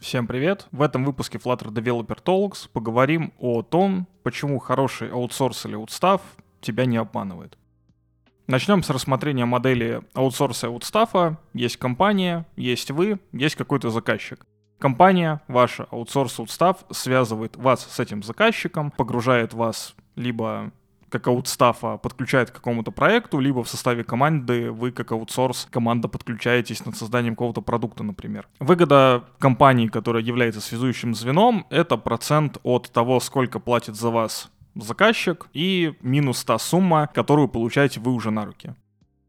Всем привет! В этом выпуске Flutter Developer Talks поговорим о том, почему хороший аутсорс или аутстав тебя не обманывает. Начнем с рассмотрения модели аутсорса и аутстафа. Есть компания, есть вы, есть какой-то заказчик. Компания, ваша аутсорс, аутстаф связывает вас с этим заказчиком, погружает вас либо как аутстафа подключает к какому-то проекту, либо в составе команды вы как аутсорс команда подключаетесь над созданием какого-то продукта, например. Выгода компании, которая является связующим звеном, это процент от того, сколько платит за вас заказчик, и минус та сумма, которую получаете вы уже на руки.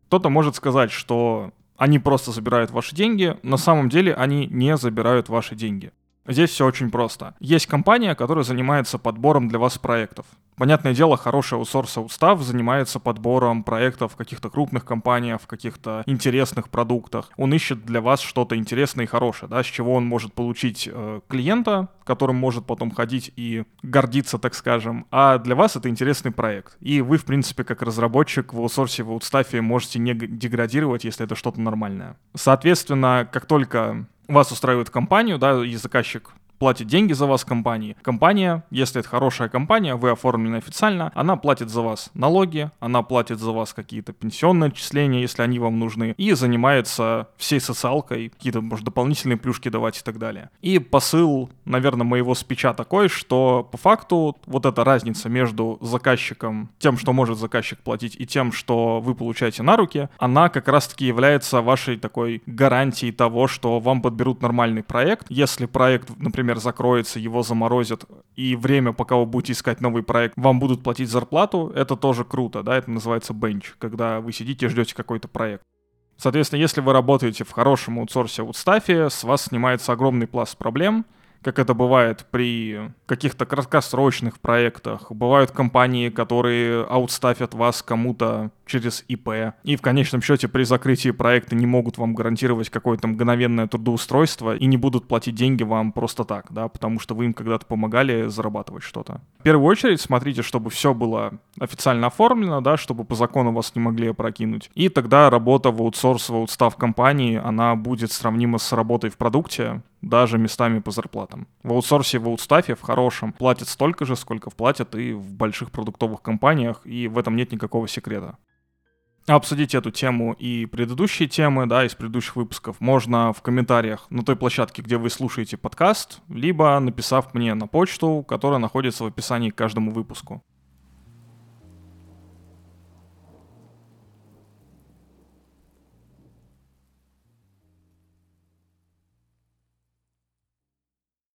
Кто-то может сказать, что они просто забирают ваши деньги, на самом деле они не забирают ваши деньги. Здесь все очень просто. Есть компания, которая занимается подбором для вас проектов. Понятное дело, хороший аутсорс устав занимается подбором проектов в каких-то крупных компаниях, в каких-то интересных продуктах. Он ищет для вас что-то интересное и хорошее, да, с чего он может получить э, клиента, которым может потом ходить и гордиться, так скажем. А для вас это интересный проект. И вы, в принципе, как разработчик в аутсорсе, в аутстафе можете не деградировать, если это что-то нормальное. Соответственно, как только вас устраивает компанию, да, и заказчик платит деньги за вас компании. Компания, если это хорошая компания, вы оформлены официально, она платит за вас налоги, она платит за вас какие-то пенсионные отчисления, если они вам нужны, и занимается всей социалкой, какие-то, может, дополнительные плюшки давать и так далее. И посыл, наверное, моего спича такой, что по факту вот эта разница между заказчиком, тем, что может заказчик платить, и тем, что вы получаете на руки, она как раз-таки является вашей такой гарантией того, что вам подберут нормальный проект. Если проект, например, например, закроется, его заморозят, и время, пока вы будете искать новый проект, вам будут платить зарплату, это тоже круто, да, это называется бенч, когда вы сидите и ждете какой-то проект. Соответственно, если вы работаете в хорошем аутсорсе аутстафе, с вас снимается огромный пласт проблем — как это бывает при каких-то краткосрочных проектах. Бывают компании, которые аутстафят вас кому-то через ИП. И в конечном счете при закрытии проекта не могут вам гарантировать какое-то мгновенное трудоустройство и не будут платить деньги вам просто так, да, потому что вы им когда-то помогали зарабатывать что-то. В первую очередь смотрите, чтобы все было официально оформлено, да, чтобы по закону вас не могли опрокинуть. И тогда работа в аутсорс, в аутстав компании, она будет сравнима с работой в продукте, даже местами по зарплатам. В аутсорсе, в аутстафе, в хорошем, платят столько же, сколько платят и в больших продуктовых компаниях, и в этом нет никакого секрета. Обсудить эту тему и предыдущие темы, да, из предыдущих выпусков можно в комментариях на той площадке, где вы слушаете подкаст, либо написав мне на почту, которая находится в описании к каждому выпуску.